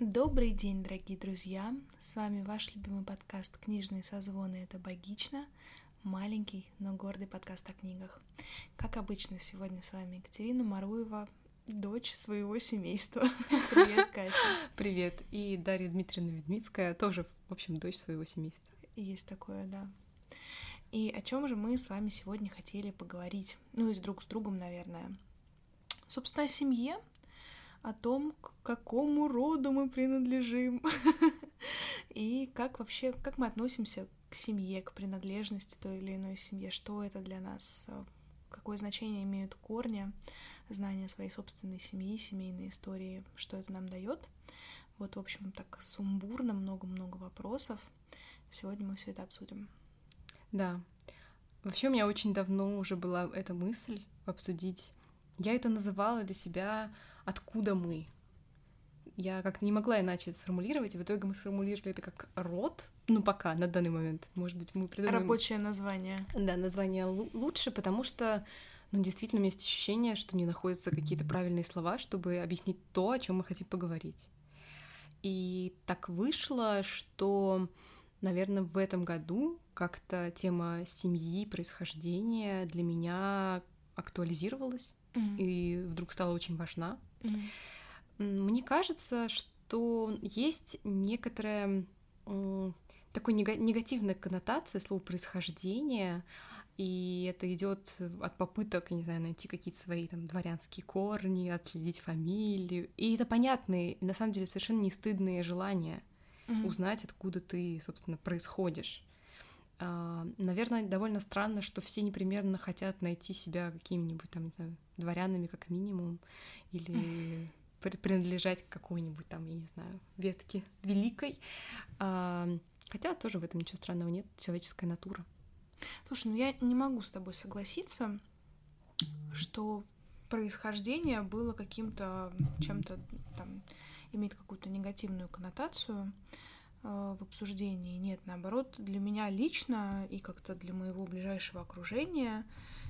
Добрый день, дорогие друзья! С вами ваш любимый подкаст «Книжные созвоны» — это «Богично», маленький, но гордый подкаст о книгах. Как обычно, сегодня с вами Екатерина Маруева, дочь своего семейства. Привет, Катя! Привет! И Дарья Дмитриевна Ведмицкая, тоже, в общем, дочь своего семейства. Есть такое, да. И о чем же мы с вами сегодня хотели поговорить? Ну и с друг с другом, наверное. Собственно, о семье, о том, к какому роду мы принадлежим, и как вообще, как мы относимся к семье, к принадлежности той или иной семье, что это для нас, э, какое значение имеют корни, знания своей собственной семьи, семейной истории, что это нам дает. Вот, в общем, так сумбурно, много-много вопросов. Сегодня мы все это обсудим. Да. Вообще у меня очень давно уже была эта мысль обсудить. Я это называла для себя откуда мы. Я как-то не могла иначе это сформулировать, и в итоге мы сформулировали это как род, ну пока, на данный момент. Может быть, мы придумаем... Рабочее название. Да, название лучше, потому что, ну, действительно, у меня есть ощущение, что не находятся какие-то правильные слова, чтобы объяснить то, о чем мы хотим поговорить. И так вышло, что, наверное, в этом году как-то тема семьи, происхождения для меня актуализировалась mm-hmm. и вдруг стала очень важна. Mm-hmm. Мне кажется, что есть некоторая такой негативная коннотация слова происхождения, и это идет от попыток, не знаю, найти какие-то свои там дворянские корни, отследить фамилию. И это понятные, на самом деле совершенно не стыдные желания mm-hmm. узнать, откуда ты, собственно, происходишь. А, наверное, довольно странно, что все непременно хотят найти себя какими-нибудь там, не знаю, дворянами как минимум, или принадлежать к какой-нибудь там, я не знаю, ветке великой. А, хотя тоже в этом ничего странного нет, человеческая натура. Слушай, ну я не могу с тобой согласиться, что происхождение было каким-то чем-то там имеет какую-то негативную коннотацию. Э, в обсуждении. Нет, наоборот, для меня лично и как-то для моего ближайшего окружения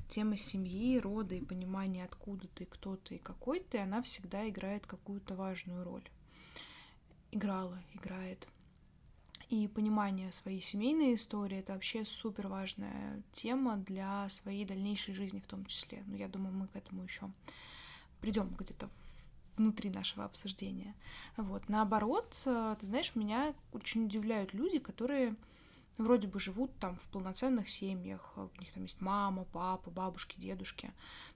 тема семьи, рода и понимания, откуда ты, кто ты и какой ты, она всегда играет какую-то важную роль. Играла, играет. И понимание своей семейной истории — это вообще супер важная тема для своей дальнейшей жизни в том числе. Но я думаю, мы к этому еще придем где-то внутри нашего обсуждения. Вот. Наоборот, э, ты знаешь, меня очень удивляют люди, которые вроде бы живут там в полноценных семьях, у них там есть мама, папа, бабушки, дедушки.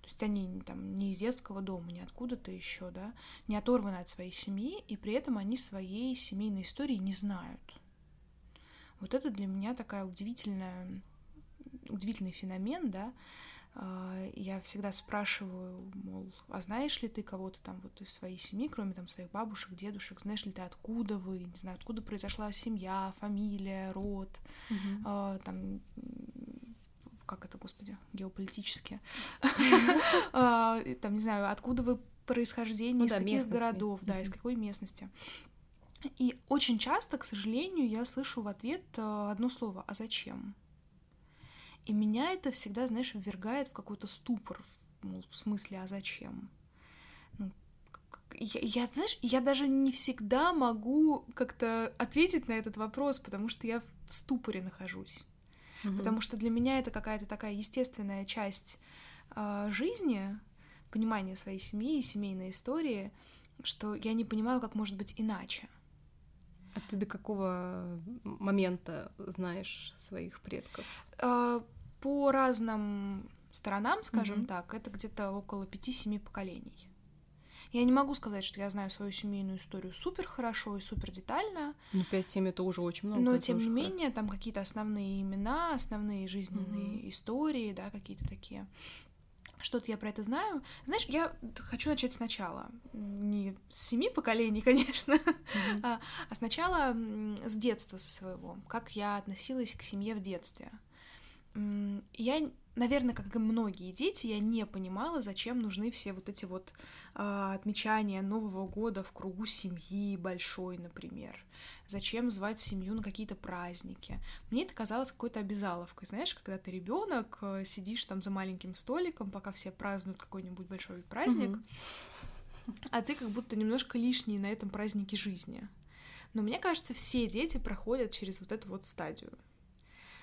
То есть они там не из детского дома, не откуда-то еще, да, не оторваны от своей семьи, и при этом они своей семейной истории не знают. Вот это для меня такая удивительная, удивительный феномен, да, я всегда спрашиваю, мол, а знаешь ли ты кого-то там вот из своей семьи, кроме там своих бабушек, дедушек, знаешь ли ты, откуда вы, не знаю, откуда произошла семья, фамилия, род, mm-hmm. а, там как это, господи, геополитически, а, там, не знаю, откуда вы происхождение, ну, из каких городов, да, из какой местности. И очень часто, к сожалению, я слышу в ответ э, одно слово «а зачем?». И меня это всегда, знаешь, ввергает в какой-то ступор, мол, в смысле, а зачем? Ну, я, я, знаешь, я даже не всегда могу как-то ответить на этот вопрос, потому что я в ступоре нахожусь. Mm-hmm. Потому что для меня это какая-то такая естественная часть э, жизни, понимание своей семьи и семейной истории, что я не понимаю, как может быть иначе. А ты до какого момента знаешь своих предков? А, по разным сторонам, скажем mm-hmm. так, это где-то около пяти-семи поколений. Я не могу сказать, что я знаю свою семейную историю супер хорошо и супер детально. Ну, 5-7 это уже очень много. Но, тем не менее, там какие-то основные имена, основные жизненные mm-hmm. истории, да, какие-то такие что-то я про это знаю. Знаешь, я хочу начать сначала. Не с семи поколений, конечно, mm-hmm. а, а сначала с детства со своего. Как я относилась к семье в детстве. Я наверное, как и многие дети, я не понимала, зачем нужны все вот эти вот э, отмечания Нового года в кругу семьи большой, например. Зачем звать семью на какие-то праздники? Мне это казалось какой-то обязаловкой, знаешь, когда ты ребенок, э, сидишь там за маленьким столиком, пока все празднуют какой-нибудь большой праздник. а ты как будто немножко лишний на этом празднике жизни. Но мне кажется, все дети проходят через вот эту вот стадию.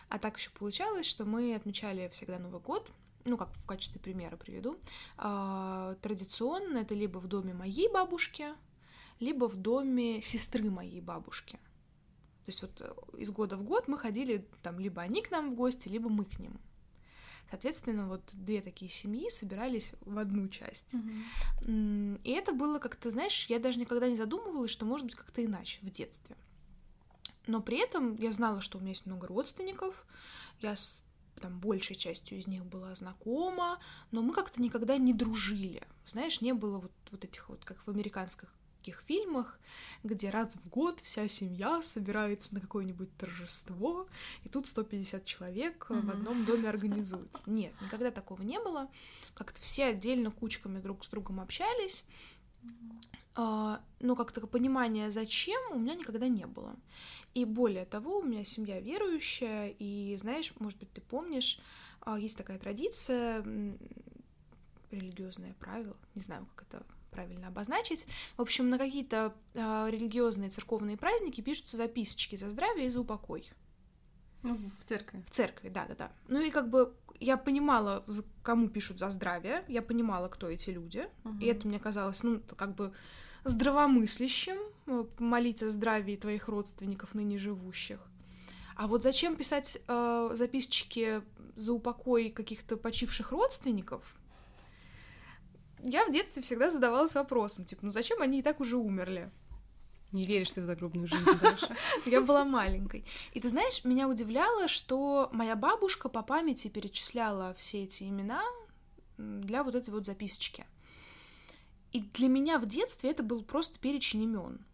А так еще получалось, что мы отмечали всегда Новый год, ну, как в качестве примера приведу. А, традиционно это либо в доме моей бабушки, либо в доме сестры моей бабушки. То есть вот э, из года в год мы ходили, там, либо они к нам в гости, либо мы к ним. Соответственно, вот две такие семьи собирались в одну часть. Mm-hmm. И это было как-то, знаешь, я даже никогда не задумывалась, что может быть как-то иначе в детстве. Но при этом я знала, что у меня есть много родственников, я с там большей частью из них была знакома, но мы как-то никогда не дружили. Знаешь, не было вот, вот этих вот, как в американских таких фильмах, где раз в год вся семья собирается на какое-нибудь торжество, и тут 150 человек mm-hmm. в одном доме организуются. Нет, никогда такого не было. Как-то все отдельно кучками друг с другом общались. Uh, но как-то понимания, зачем, у меня никогда не было. И более того, у меня семья верующая, и знаешь, может быть, ты помнишь, uh, есть такая традиция, религиозное правило, не знаю, как это правильно обозначить. В общем, на какие-то э, религиозные церковные праздники пишутся записочки за здравие и за упокой. Ну, в церкви. В церкви, да, да, да. Ну и как бы я понимала, кому пишут за здравие, я понимала, кто эти люди, угу. и это мне казалось, ну, как бы здравомыслящим э, молить о здравии твоих родственников ныне живущих. А вот зачем писать э, записочки за упокой каких-то почивших родственников? Я в детстве всегда задавалась вопросом, типа, ну зачем они и так уже умерли? Не веришь ты в загробную жизнь дальше? Я была маленькой. И ты знаешь, меня удивляло, что моя бабушка по памяти перечисляла все эти имена для вот этой вот записочки. И для меня в детстве это был просто перечень имен.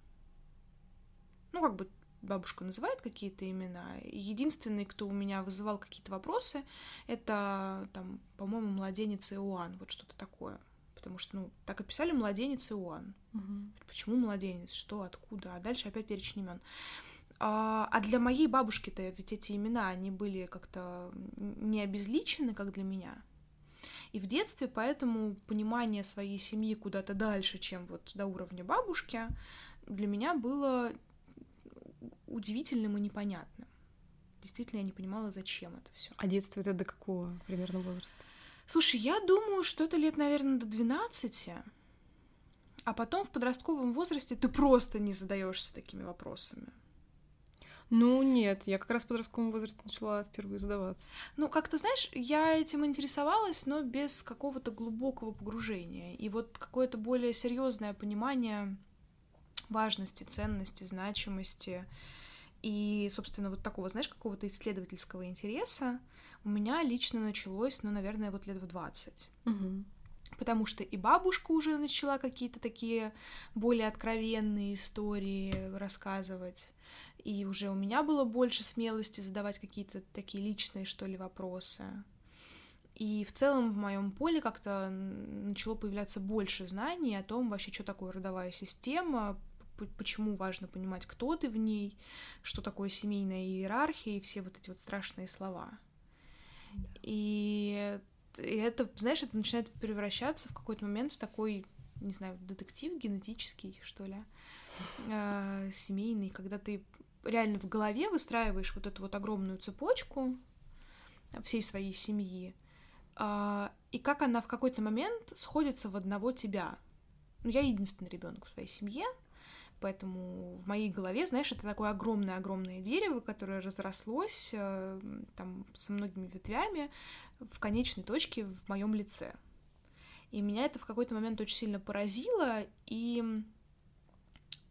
Ну, как бы бабушка называет какие-то имена. Единственный, кто у меня вызывал какие-то вопросы, это, там, по-моему, младенец Иоанн, вот что-то такое потому что, ну, так описали младенец Иоанн. Угу. Почему младенец? Что, откуда? А дальше опять перечень имен. А, а для моей бабушки-то ведь эти имена, они были как-то не обезличены, как для меня. И в детстве поэтому понимание своей семьи куда-то дальше, чем вот до уровня бабушки, для меня было удивительным и непонятным. Действительно, я не понимала, зачем это все. А детство это до какого примерно возраста? Слушай, я думаю, что это лет, наверное, до 12. А потом в подростковом возрасте ты просто не задаешься такими вопросами. Ну нет, я как раз в подростковом возрасте начала впервые задаваться. Ну, как ты знаешь, я этим интересовалась, но без какого-то глубокого погружения. И вот какое-то более серьезное понимание важности, ценности, значимости и, собственно, вот такого, знаешь, какого-то исследовательского интереса у меня лично началось, ну, наверное, вот лет в 20. Угу. Потому что и бабушка уже начала какие-то такие более откровенные истории рассказывать. И уже у меня было больше смелости задавать какие-то такие личные, что ли, вопросы. И в целом в моем поле как-то начало появляться больше знаний о том вообще, что такое родовая система, почему важно понимать, кто ты в ней, что такое семейная иерархия и все вот эти вот страшные слова. И, и это, знаешь, это начинает превращаться в какой-то момент в такой, не знаю, детектив генетический, что ли, э, семейный, когда ты реально в голове выстраиваешь вот эту вот огромную цепочку всей своей семьи, э, и как она в какой-то момент сходится в одного тебя. Ну, я единственный ребенок в своей семье, Поэтому в моей голове, знаешь, это такое огромное-огромное дерево, которое разрослось э, там со многими ветвями в конечной точке в моем лице. И меня это в какой-то момент очень сильно поразило, и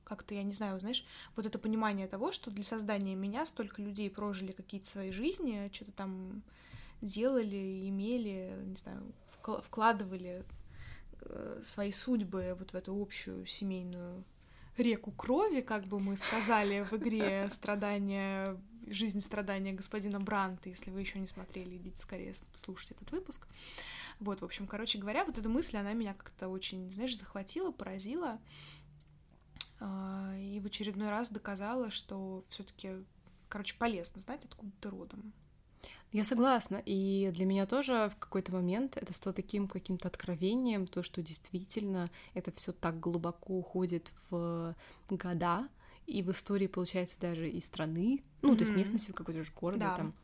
как-то, я не знаю, знаешь, вот это понимание того, что для создания меня столько людей прожили какие-то свои жизни, что-то там делали, имели, не знаю, вкладывали э, свои судьбы вот в эту общую семейную реку крови, как бы мы сказали в игре «Страдания жизнь страдания господина Бранта. Если вы еще не смотрели, идите скорее слушать этот выпуск. Вот, в общем, короче говоря, вот эта мысль, она меня как-то очень, знаешь, захватила, поразила. А, и в очередной раз доказала, что все таки короче, полезно знать, откуда ты родом. Я согласна. И для меня тоже в какой-то момент это стало таким каким-то откровением, то, что действительно это все так глубоко уходит в года, и в истории, получается, даже и страны, ну, mm-hmm. то есть местности какой-то же города да. там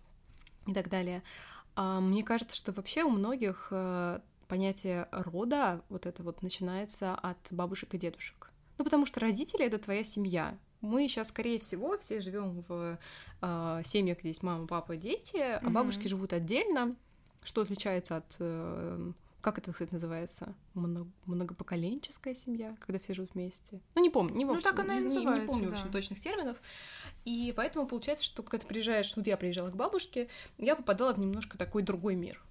и так далее. А, мне кажется, что вообще у многих э, понятие рода вот это вот начинается от бабушек и дедушек. Ну, потому что родители — это твоя семья. Мы сейчас, скорее всего, все живем в э, семьях, где есть мама, папа, дети, а mm-hmm. бабушки живут отдельно, что отличается от э, как это, кстати, называется? Многопоколенческая семья, когда все живут вместе. Ну, не помню, не, в общем, ну, так она и называется, не, не помню, да. в общем, точных терминов. И поэтому получается, что когда ты приезжаешь, вот я приезжала к бабушке, я попадала в немножко такой другой мир.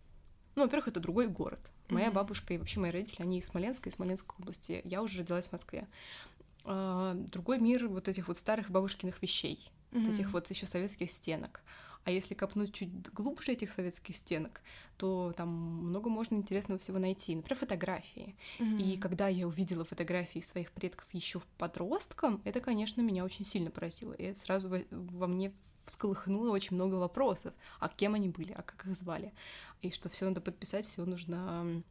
Ну, во-первых, это другой город. Моя mm-hmm. бабушка и вообще мои родители, они из Смоленска, из Смоленской области. Я уже родилась в Москве. А, другой мир вот этих вот старых бабушкиных вещей, mm-hmm. вот этих вот еще советских стенок. А если копнуть чуть глубже этих советских стенок, то там много можно интересного всего найти. Например, фотографии. Mm-hmm. И когда я увидела фотографии своих предков еще в подростком, это, конечно, меня очень сильно поразило. И это сразу во, во мне всколыхнуло очень много вопросов. А кем они были, а как их звали? И что все надо подписать, все нужно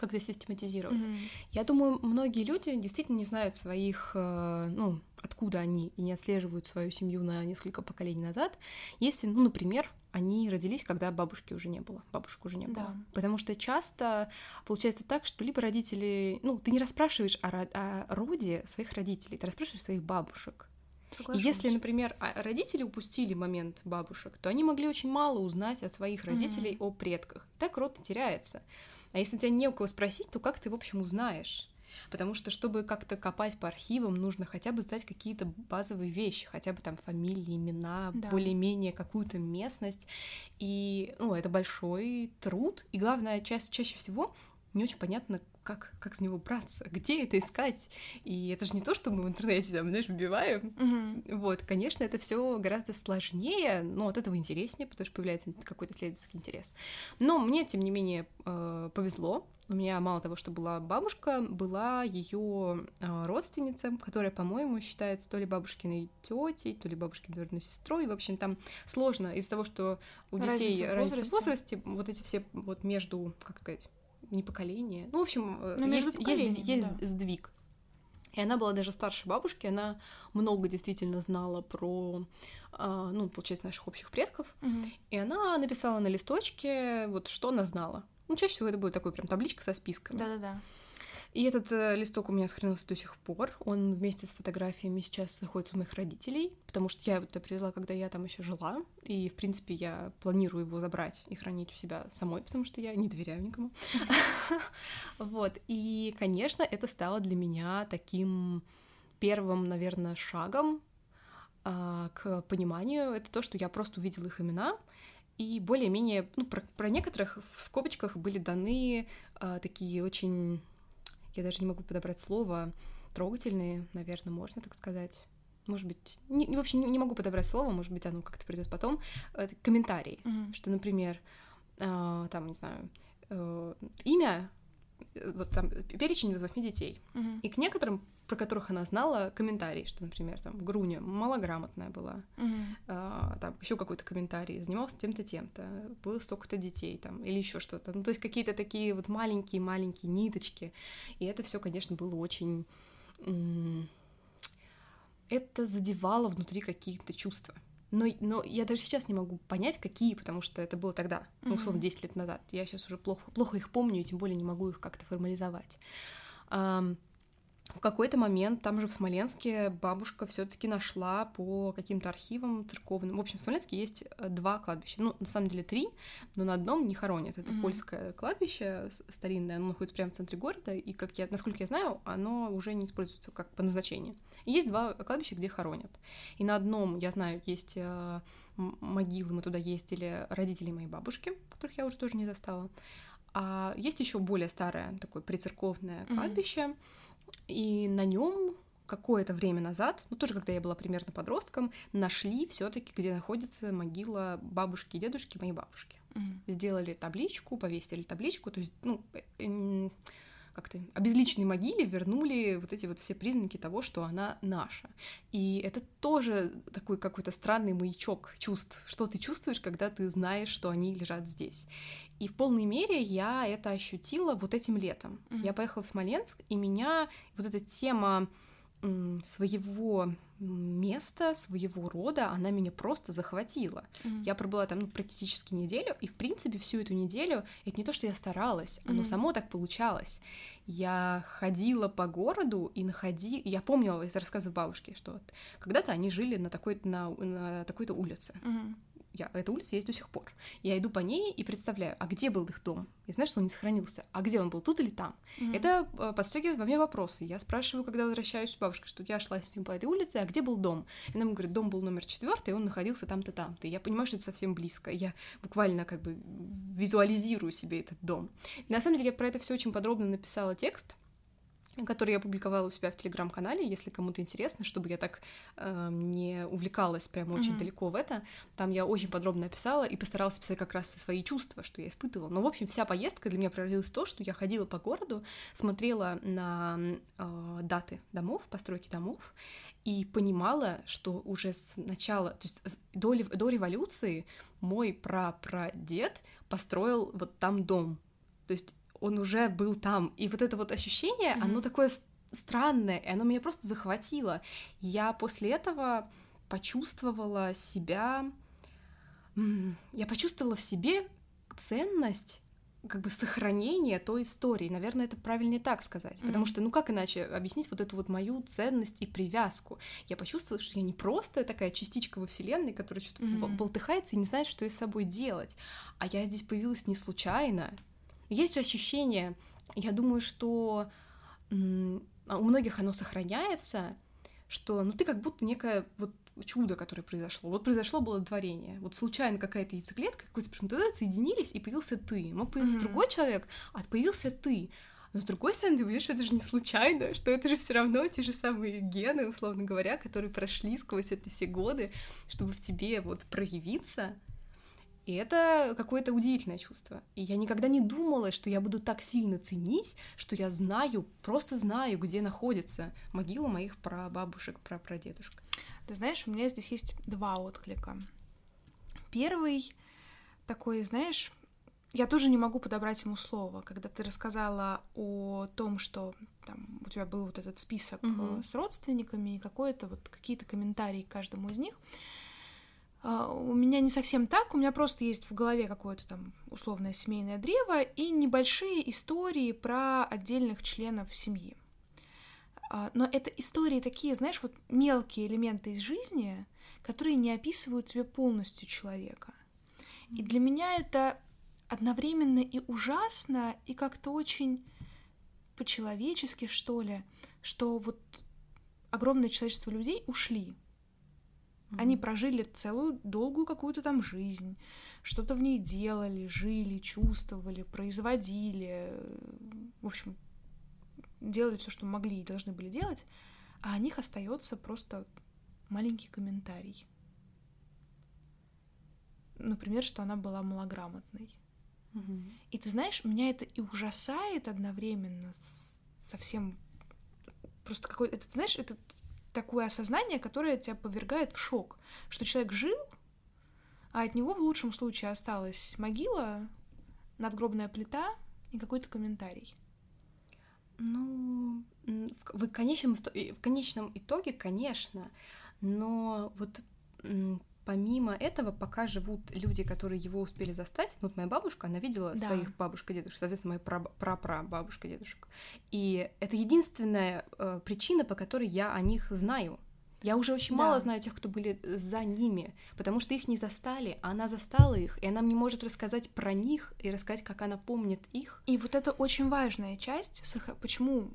когда систематизировать. Mm-hmm. Я думаю, многие люди действительно не знают своих, э, ну, откуда они, и не отслеживают свою семью на несколько поколений назад, если, ну, например, они родились, когда бабушки уже не было, бабушек уже не было. Да. Потому что часто получается так, что либо родители, ну, ты не расспрашиваешь о, о роде своих родителей, ты расспрашиваешь своих бабушек. Соглашусь. Если, например, а, родители упустили момент бабушек, то они могли очень мало узнать от своих родителей mm-hmm. о предках. Так род теряется. А если у тебя не у кого спросить, то как ты, в общем, узнаешь? Потому что, чтобы как-то копать по архивам, нужно хотя бы знать какие-то базовые вещи, хотя бы там фамилии, имена, да. более-менее какую-то местность. И, ну, это большой труд. И главное, ча- чаще всего не очень понятно, как, как с него браться, где это искать. И это же не то, что мы в интернете, там, знаешь, вбиваем. Mm-hmm. Вот, конечно, это все гораздо сложнее, но от этого интереснее, потому что появляется какой-то следовательский интерес. Но мне, тем не менее, э, повезло. У меня мало того, что была бабушка, была ее э, родственница, которая, по-моему, считается то ли бабушкиной тетей, то ли бабушкиной наверное, сестрой. В общем, там сложно из-за того, что у детей разница в возрасте, разница в возрасте вот эти все вот между, как сказать, не поколение. Ну, в общем, э, ну, есть, есть, есть да. сдвиг. И она была даже старше бабушки, она много действительно знала про, э, ну, получается, наших общих предков. Угу. И она написала на листочке, вот что она знала. Ну, чаще всего это будет такой прям табличка со списком. Да-да-да. И этот э, листок у меня сохранился до сих пор. Он вместе с фотографиями сейчас находится у моих родителей, потому что я его туда привезла, когда я там еще жила. И, в принципе, я планирую его забрать и хранить у себя самой, потому что я не доверяю никому. Вот. И, конечно, это стало для меня таким первым, наверное, шагом а, к пониманию. Это то, что я просто увидела их имена, и более-менее, ну, про, про некоторых в скобочках были даны а, такие очень я даже не могу подобрать слово, трогательные, наверное, можно так сказать. Может быть, не, вообще не, не могу подобрать слово, может быть, оно как-то придет потом. Это комментарии, mm-hmm. что, например, э, там, не знаю, э, имя, э, вот там перечень восьми детей. Mm-hmm. И к некоторым про которых она знала комментарии, что, например, там Груня малограмотная была, mm-hmm. а, там еще какой-то комментарий, занимался тем-то, тем-то, было столько-то детей там или еще что-то. Ну, то есть какие-то такие вот маленькие-маленькие ниточки. И это все, конечно, было очень... Это задевало внутри какие-то чувства. Но, но я даже сейчас не могу понять, какие, потому что это было тогда, ну, условно, 10 лет назад. Я сейчас уже плохо, плохо их помню, и тем более не могу их как-то формализовать в какой-то момент там же в Смоленске бабушка все-таки нашла по каким-то архивам церковным. В общем, в Смоленске есть э, два кладбища. Ну, на самом деле три, но на одном не хоронят. Это mm-hmm. польское кладбище старинное, оно находится прямо в центре города, и, как я, насколько я знаю, оно уже не используется как по назначению. И есть два кладбища, где хоронят. И на одном, я знаю, есть э, могилы, мы туда ездили, родителей моей бабушки, которых я уже тоже не застала. А есть еще более старое, такое прицерковное кладбище, mm-hmm и на нем какое-то время назад, ну тоже когда я была примерно подростком, нашли все-таки, где находится могила бабушки и дедушки моей бабушки. Mm-hmm. Сделали табличку, повесили табличку, то есть, ну, э, как-то обезличенной могиле вернули вот эти вот все признаки того, что она наша. И это тоже такой какой-то странный маячок чувств. Что ты чувствуешь, когда ты знаешь, что они лежат здесь. И в полной мере я это ощутила вот этим летом. Mm-hmm. Я поехала в Смоленск, и меня вот эта тема своего места, своего рода, она меня просто захватила. Mm-hmm. Я пробыла там ну, практически неделю, и в принципе всю эту неделю это не то, что я старалась, оно mm-hmm. само так получалось. Я ходила по городу и находи, я помнила из рассказов бабушки, что вот когда-то они жили на такой на, на такой-то улице. Mm-hmm я, эта улица есть до сих пор. Я иду по ней и представляю, а где был их дом? Я знаю, что он не сохранился. А где он был, тут или там? Mm-hmm. Это э, подстегивает во мне вопросы. Я спрашиваю, когда возвращаюсь у бабушки, что я шла с ним по этой улице, а где был дом? И она мне говорит, дом был номер четвертый, он находился там-то, там-то. Я понимаю, что это совсем близко. Я буквально как бы визуализирую себе этот дом. И на самом деле я про это все очень подробно написала текст который я опубликовала у себя в телеграм-канале, если кому-то интересно, чтобы я так э, не увлекалась прямо очень mm-hmm. далеко в это. Там я очень подробно описала и постаралась писать как раз свои чувства, что я испытывала. Но, в общем, вся поездка для меня превратилась в то, что я ходила по городу, смотрела на э, даты домов, постройки домов, и понимала, что уже с начала, то есть до, до революции мой прапрадед построил вот там дом. То есть он уже был там. И вот это вот ощущение, mm-hmm. оно такое странное, и оно меня просто захватило. Я после этого почувствовала себя... Я почувствовала в себе ценность как бы сохранения той истории. Наверное, это правильнее так сказать. Mm-hmm. Потому что, ну как иначе объяснить вот эту вот мою ценность и привязку? Я почувствовала, что я не просто такая частичка во Вселенной, которая что-то mm-hmm. болтыхается и не знает, что с собой делать. А я здесь появилась не случайно. Есть же ощущение, я думаю, что а у многих оно сохраняется, что ну ты как будто некое вот чудо, которое произошло. Вот произошло было творение. Вот случайно какая-то яйцеклетка, какой-то сперматозоид соединились, и появился ты. Мог появиться mm-hmm. другой человек, а появился ты. Но с другой стороны, ты понимаешь, что это же не случайно, что это же все равно те же самые гены, условно говоря, которые прошли сквозь эти все годы, чтобы в тебе вот проявиться. И это какое-то удивительное чувство. И я никогда не думала, что я буду так сильно ценить, что я знаю, просто знаю, где находится могила моих прабабушек, прапрадедушек. Ты знаешь, у меня здесь есть два отклика. Первый такой, знаешь, я тоже не могу подобрать ему слово. Когда ты рассказала о том, что там у тебя был вот этот список угу. с родственниками и какое-то вот какие-то комментарии к каждому из них, у меня не совсем так, у меня просто есть в голове какое-то там условное семейное древо и небольшие истории про отдельных членов семьи. А, но это истории такие, знаешь, вот мелкие элементы из жизни, которые не описывают тебе полностью человека. И для меня это одновременно и ужасно, и как-то очень по-человечески, что ли, что вот огромное количество людей ушли, Mm-hmm. Они прожили целую долгую какую-то там жизнь, что-то в ней делали, жили, чувствовали, производили, в общем, делали все, что могли и должны были делать, а о них остается просто маленький комментарий. Например, что она была малограмотной. Угу. И ты знаешь, меня это и ужасает одновременно совсем просто какой это знаешь это такое осознание, которое тебя повергает в шок, что человек жил, а от него в лучшем случае осталась могила, надгробная плита и какой-то комментарий. Ну, в конечном, в конечном итоге, конечно, но вот помимо этого, пока живут люди, которые его успели застать, ну, вот моя бабушка, она видела да. своих бабушек и дедушек, соответственно, моя прапрабабушка и дедушек. И это единственная э, причина, по которой я о них знаю. Я уже очень да. мало знаю тех, кто были за ними, потому что их не застали, а она застала их, и она мне может рассказать про них и рассказать, как она помнит их. И вот это очень важная часть, почему,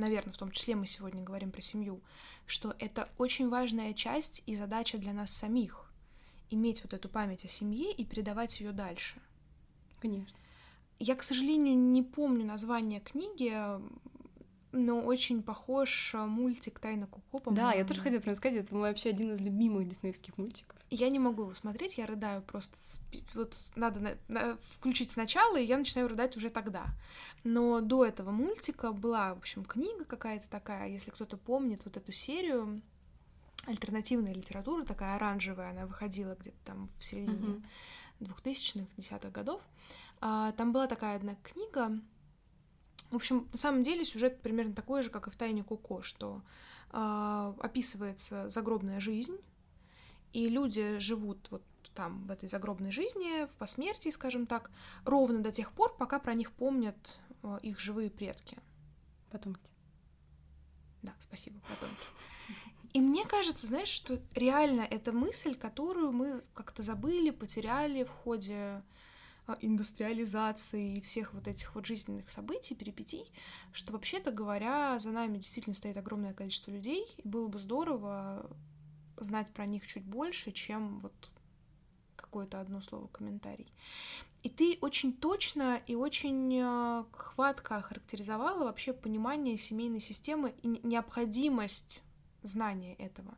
наверное, в том числе мы сегодня говорим про семью, что это очень важная часть и задача для нас самих иметь вот эту память о семье и передавать ее дальше. Конечно. Я, к сожалению, не помню название книги. Но очень похож а, мультик «Тайна Коко», Да, я тоже хотела прям сказать, это вообще один из любимых диснеевских мультиков. Я не могу его смотреть, я рыдаю просто. Вот надо на, на, включить сначала, и я начинаю рыдать уже тогда. Но до этого мультика была, в общем, книга какая-то такая, если кто-то помнит вот эту серию, альтернативная литература, такая оранжевая, она выходила где-то там в середине двухтысячных, десятых годов. А, там была такая одна книга, в общем, на самом деле сюжет примерно такой же, как и в «Тайне Коко», что э, описывается загробная жизнь, и люди живут вот там, в этой загробной жизни, в посмертии, скажем так, ровно до тех пор, пока про них помнят э, их живые предки. Потомки. Да, спасибо, потомки. И мне кажется, знаешь, что реально эта мысль, которую мы как-то забыли, потеряли в ходе индустриализации и всех вот этих вот жизненных событий, перипетий, что вообще-то говоря, за нами действительно стоит огромное количество людей, и было бы здорово знать про них чуть больше, чем вот какое-то одно слово комментарий. И ты очень точно и очень а, хватко охарактеризовала вообще понимание семейной системы и необходимость знания этого.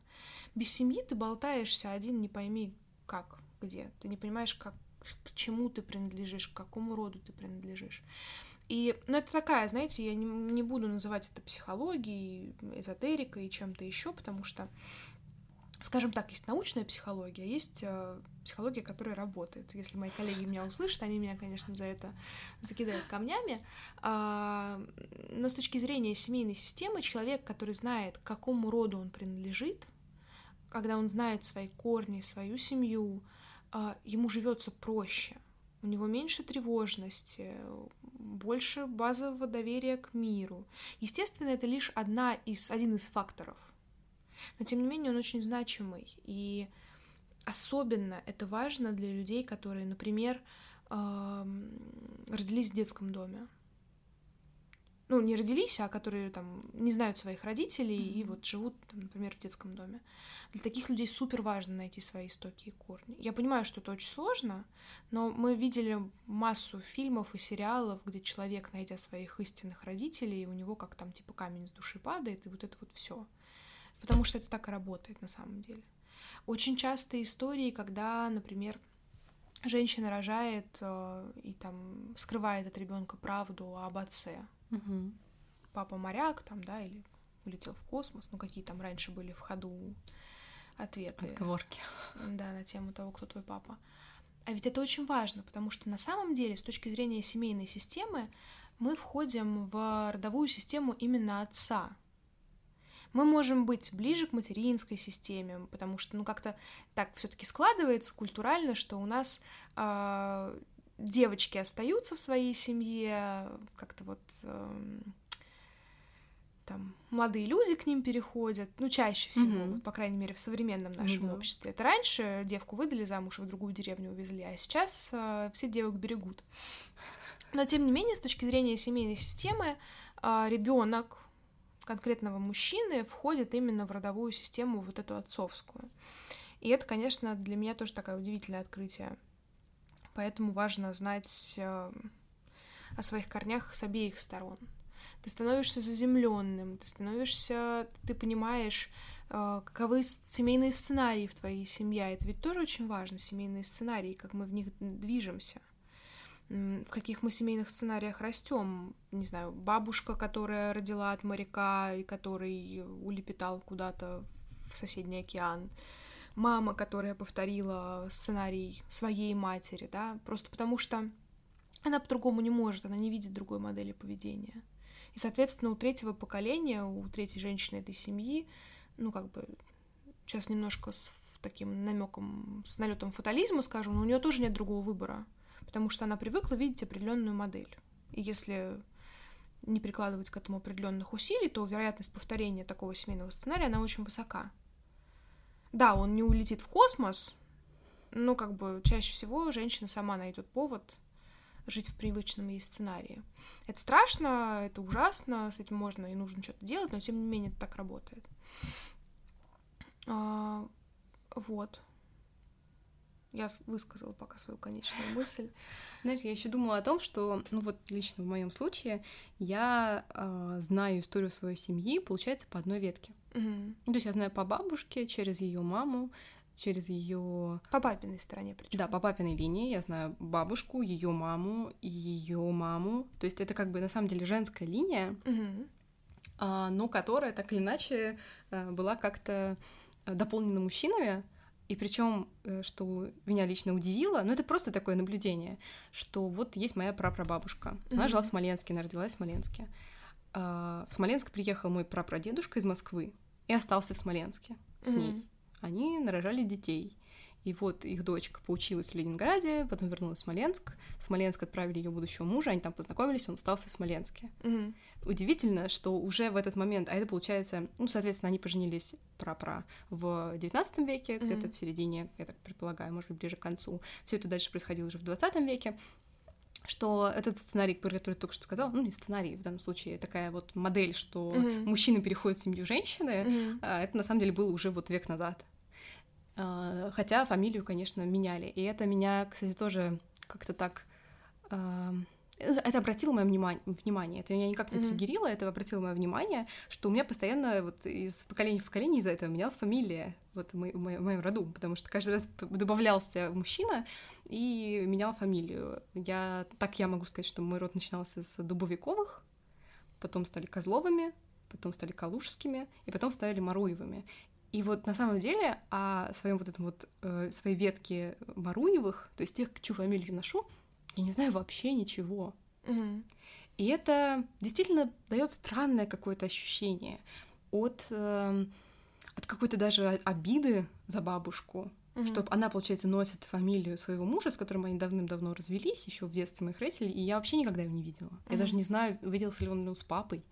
Без семьи ты болтаешься один, не пойми как, где. Ты не понимаешь, как, к чему ты принадлежишь, к какому роду ты принадлежишь. И, ну, это такая, знаете, я не, не буду называть это психологией, эзотерикой и чем-то еще, потому что, скажем так, есть научная психология, есть э, психология, которая работает. Если мои коллеги меня услышат, они меня, конечно, за это закидают камнями. А, но с точки зрения семейной системы, человек, который знает, к какому роду он принадлежит, когда он знает свои корни, свою семью, а, ему живется проще, у него меньше тревожности, больше базового доверия к миру. Естественно, это лишь одна из, один из факторов. Но, тем не менее, он очень значимый. И особенно это важно для людей, которые, например, родились в детском доме ну, не родились, а которые там не знают своих родителей mm-hmm. и вот живут, там, например, в детском доме. Для таких людей супер важно найти свои истоки и корни. Я понимаю, что это очень сложно, но мы видели массу фильмов и сериалов, где человек, найдя своих истинных родителей, у него как там типа камень с души падает, и вот это вот все. Потому что это так и работает на самом деле. Очень часто истории, когда, например, женщина рожает э, и там скрывает от ребенка правду об отце, Угу. Папа моряк там, да, или улетел в космос, ну какие там раньше были в ходу ответы. Отговорки. Да, на тему того, кто твой папа. А ведь это очень важно, потому что на самом деле, с точки зрения семейной системы, мы входим в родовую систему именно отца. Мы можем быть ближе к материнской системе, потому что, ну, как-то так все-таки складывается культурально, что у нас э, девочки остаются в своей семье, как-то вот э, там молодые люди к ним переходят, ну, чаще всего, mm-hmm. вот, по крайней мере, в современном нашем mm-hmm. обществе. Это раньше девку выдали замуж и в другую деревню увезли, а сейчас э, все девок берегут. Но, тем не менее, с точки зрения семейной системы, э, ребенок конкретного мужчины входит именно в родовую систему, вот эту отцовскую. И это, конечно, для меня тоже такое удивительное открытие поэтому важно знать э, о своих корнях с обеих сторон. Ты становишься заземленным, ты становишься, ты понимаешь, э, каковы семейные сценарии в твоей семье. Это ведь тоже очень важно, семейные сценарии, как мы в них движемся в каких мы семейных сценариях растем. Не знаю, бабушка, которая родила от моряка и который улепетал куда-то в соседний океан мама, которая повторила сценарий своей матери, да, просто потому что она по-другому не может, она не видит другой модели поведения. И, соответственно, у третьего поколения, у третьей женщины этой семьи, ну, как бы, сейчас немножко с таким намеком, с налетом фатализма скажу, но у нее тоже нет другого выбора, потому что она привыкла видеть определенную модель. И если не прикладывать к этому определенных усилий, то вероятность повторения такого семейного сценария, она очень высока. Да, он не улетит в космос, но как бы чаще всего женщина сама найдет повод жить в привычном ей сценарии. Это страшно, это ужасно, с этим можно и нужно что-то делать, но тем не менее это так работает. А, вот. Я высказала пока свою конечную мысль. Знаешь, я еще думала о том, что, ну вот лично в моем случае, я э, знаю историю своей семьи, получается, по одной ветке. Угу. То есть я знаю по бабушке, через ее маму, через ее. По папиной стороне, причем. Да, по папиной линии я знаю бабушку, ее маму, ее маму. То есть это как бы на самом деле женская линия, Угу. но которая так или иначе э, была как-то э, дополнена мужчинами. И причем, что меня лично удивило, ну это просто такое наблюдение, что вот есть моя прапрабабушка. Она Мгм. жила в Смоленске, она родилась в Смоленске. А, В Смоленск приехал мой прапрадедушка из Москвы и остался в Смоленске с ней. Мгм. Они нарожали детей. И вот их дочка поучилась в Ленинграде, потом вернулась в Смоленск. В Смоленск отправили ее будущего мужа, они там познакомились, он остался в Смоленске. Мгм. Удивительно, что уже в этот момент, а это получается, ну, соответственно, они поженились пра-пра в XIX веке, где-то Мгм. в середине, я так предполагаю, может быть, ближе к концу. Все это дальше происходило уже в XX веке что этот сценарий, про который я только что сказала, ну не сценарий, в данном случае такая вот модель, что Мгм. мужчина переходит в семью женщины, а, это на самом деле было уже вот век назад. А, Хотя фамилию, конечно, меняли. И это меня, кстати, тоже как-то так... а, Это обратило мое внимание, внимание. Это меня никак не Мгм. триггерило, это обратило мое внимание, что у меня постоянно вот из поколения в поколение из-за этого менялась фамилия вот в мо- в мо- в моем роду, потому что каждый раз добавлялся мужчина и менял фамилию. Я, так я могу сказать, что мой род начинался с Дубовиковых, потом стали Козловыми, потом стали Калужскими, и потом стали Маруевыми. И вот на самом деле о своем вот этом вот э, своей ветке Маруевых, то есть тех, чью фамилию ношу, я не знаю вообще ничего. Мгм. И это действительно дает странное какое-то ощущение от, эм, от какой-то даже обиды за бабушку, Мгм. что она, получается, носит фамилию своего мужа, с которым они давным-давно развелись, еще в детстве моих родителей, и я вообще никогда его не видела. Я Мгм. даже не знаю, виделся ли он с папой.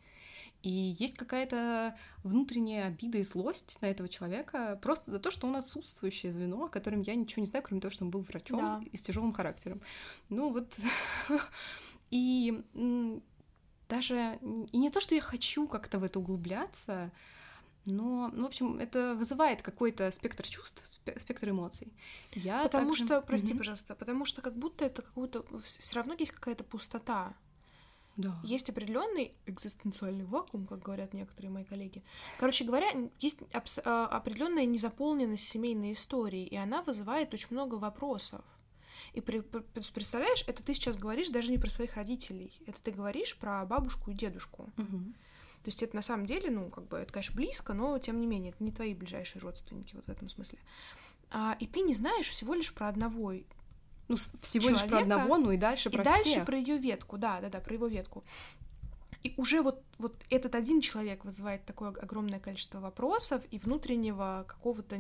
И есть какая-то внутренняя обида и злость на этого человека просто за то, что он отсутствующее звено, о котором я ничего не знаю, кроме того, что он был врачом Да. и с тяжелым характером. Ну вот. И даже и не то, что я хочу как-то в это углубляться, но, ну, в общем, это вызывает какой-то спектр чувств, спе- спектр эмоций. Я Потому также- что, прости, Мгм. пожалуйста, потому что как будто это какую-то все равно есть какая-то пустота. Да. Есть определенный экзистенциальный вакуум, как говорят некоторые мои коллеги. Короче говоря, есть а, определенная незаполненность семейной истории, и она вызывает очень много вопросов. И при- пр- пр- представляешь, это ты сейчас говоришь даже не про своих родителей, это ты говоришь про бабушку и дедушку. Мгм. То есть это на самом деле, ну, как бы, это, конечно, близко, но тем не менее, это не твои ближайшие родственники вот в этом смысле. А, и ты не знаешь всего лишь про одного Ну, всего лишь про человека, одного, ну и дальше и про дальше всех. про ее ветку, да, да, да, про его ветку. И уже вот, вот этот один человек вызывает такое огромное количество вопросов и внутреннего какого-то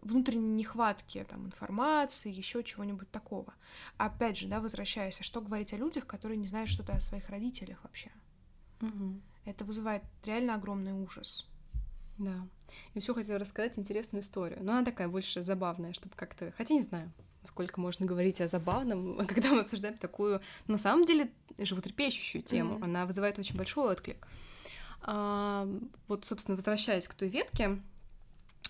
внутренней нехватки там информации, еще чего-нибудь такого. Опять же, да, возвращаясь, а что говорить о людях, которые не знают что-то о своих родителях вообще? Мгм. Это вызывает реально огромный ужас. Да. И все хотела рассказать интересную историю. Но она такая больше забавная, чтобы как-то... Хотя не знаю, сколько можно говорить о забавном, когда мы обсуждаем такую, на самом деле, животрепещущую тему. Мгм. Она вызывает очень большой отклик. А, вот, собственно, возвращаясь к той ветке,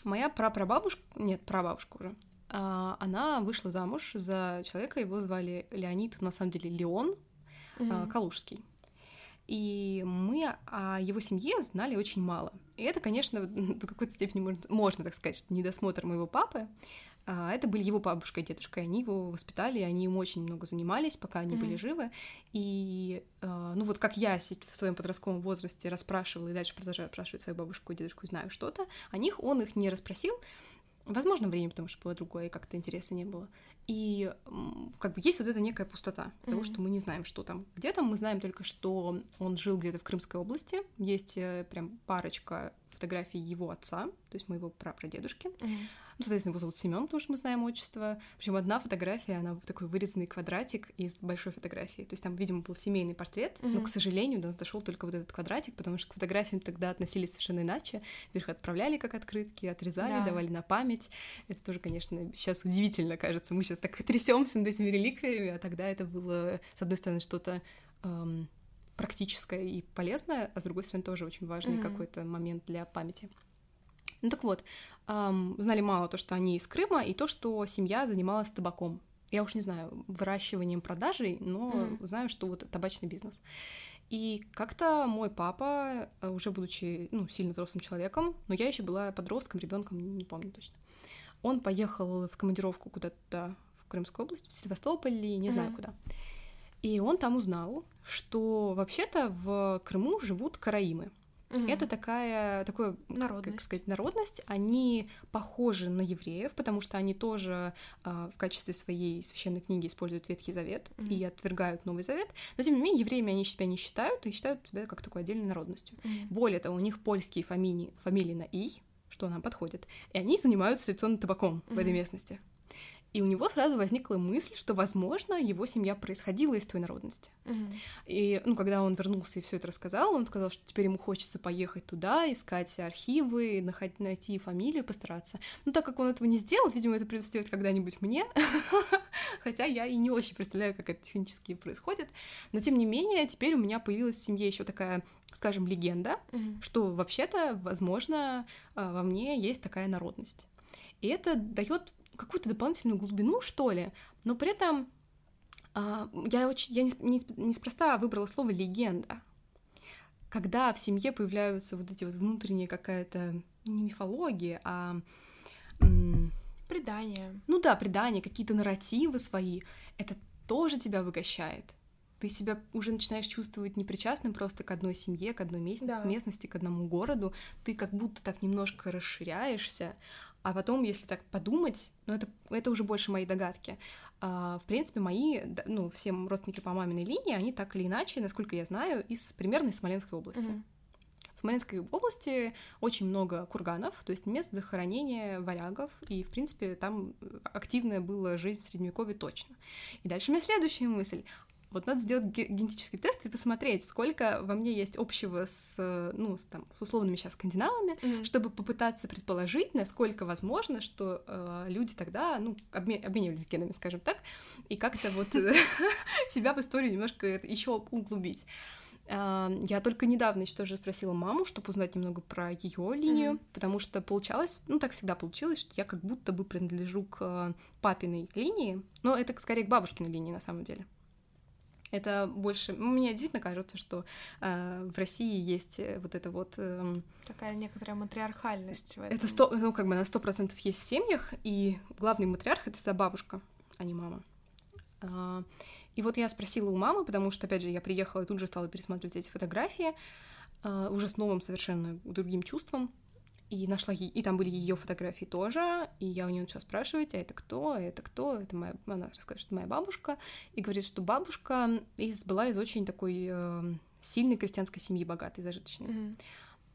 моя прапрабабушка, нет, прабабушка уже, а, она вышла замуж за человека, его звали Леонид, на самом деле Леон, а, Мгм. Калужский. И мы о его семье знали очень мало. И это, конечно, до какой-то степени можно, можно так сказать, что недосмотр моего папы. А, Это были его бабушка и дедушка, и они его воспитали, и они им очень много занимались, пока они были Мгм. живы. И, а, ну вот как я в своем подростковом возрасте расспрашивала и дальше продолжаю спрашивать свою бабушку и дедушку, знаю что-то, о них он их не расспросил. Возможно, время, потому что было другое, и как-то интереса не было. И как бы есть вот эта некая пустота того, Мгм. что мы не знаем, что там. Где там мы знаем только, что он жил где-то в Крымской области. Есть э, прям парочка фотографий его отца, то есть моего прапрадедушки. Мгм. Ну, соответственно, его зовут Семен, потому что мы знаем отчество. Причем одна фотография, она такой вырезанный квадратик из большой фотографии. То есть там, видимо, был семейный портрет, но, Мгм. к сожалению, до нас дошел только вот этот квадратик, потому что к фотографиям тогда относились совершенно иначе. Их отправляли как открытки, отрезали, Да. давали на память. Это тоже, конечно, сейчас удивительно кажется. Мы сейчас так трясемся над этими реликвиями, а тогда это было, с одной стороны, что-то эм, практическое и полезное, а с другой стороны, тоже очень важный Мгм. какой-то момент для памяти. Ну так вот, эм, знали мало то, что они из Крыма, и то, что семья занималась табаком. Я уж не знаю, выращиванием, продажей, но mm. знаю, что вот табачный бизнес. И как-то мой папа, э, уже будучи ну, сильно взрослым человеком, но я еще была подростком, ребенком, не помню точно, он поехал в командировку куда-то в Крымскую область, в Севастополь или не знаю mm. куда. И он там узнал, что вообще-то в Крыму живут караимы. Угу. Это такая, такое, народность. как сказать, народность. Они похожи на евреев, потому что они тоже э, в качестве своей священной книги используют Ветхий Завет угу. и отвергают Новый Завет. Но тем не менее евреями они себя не считают и считают себя как такой отдельной народностью. Угу. Более того, у них польские фамилии, фамилии на и, что нам подходит, и они занимаются традиционным табаком угу. в этой местности. И у него сразу возникла мысль, что, возможно, его семья происходила из той народности. Угу. И, ну, когда он вернулся и все это рассказал, он сказал, что теперь ему хочется поехать туда, искать архивы, находить, найти фамилию, постараться. Но так как он этого не сделал, видимо, это придется сделать когда-нибудь мне. Хотя я и не очень представляю, как это технически происходит. Но, тем не менее, теперь у меня появилась в семье еще такая скажем, легенда, mm что вообще-то, возможно, а, во мне есть такая народность. И это дает какую-то дополнительную глубину, что ли, но при этом а, я очень, я неспроста не, не выбрала слово легенда. Когда в семье появляются вот эти вот внутренние какая-то не мифология, а предания. Ну да, предания, какие-то нарративы свои, это тоже тебя выгощает. Ты себя уже начинаешь чувствовать непричастным просто к одной семье, к одной мест... да. местности, к одному городу. Ты как будто так немножко расширяешься, а потом, если так подумать, ну это, это уже больше мои догадки, а, в принципе, мои, ну, все родственники по маминой линии, они так или иначе, насколько я знаю, из примерно из Смоленской области. Mm-hmm. В Смоленской области очень много курганов, то есть мест захоронения варягов, и, в принципе, там активная была жизнь в Средневековье точно. И дальше у меня следующая мысль. Вот надо сделать генетический тест и посмотреть, сколько во мне есть общего с, ну, с, там, с условными сейчас скандинавами, mm-hmm. чтобы попытаться предположить, насколько возможно, что э, люди тогда, ну, обме- обменивались генами, скажем так, и как-то вот себя в историю немножко еще углубить. А, я только недавно еще тоже спросила маму, чтобы узнать немного про ее линию, mm-hmm. потому что получалось, ну так всегда получилось, что я как будто бы принадлежу к э, папиной линии, но это скорее к бабушкиной линии на самом деле. Это больше... Мне действительно кажется, что э, в России есть э, вот это вот... Э, Такая некоторая матриархальность в этом. Это сто, ну, как бы на сто процентов есть в семьях, и главный матриарх — это всегда бабушка, а не мама. А, и вот я спросила у мамы, потому что, опять же, я приехала и тут же стала пересматривать эти фотографии, э, уже с новым совершенно другим чувством, и нашла ей, и там были ее фотографии тоже, и я у нее начала спрашивать, а это кто, а это кто, это моя, она рассказывает, что это моя бабушка, и говорит, что бабушка из, была из очень такой э, сильной крестьянской семьи, богатой, зажиточной. Mm-hmm.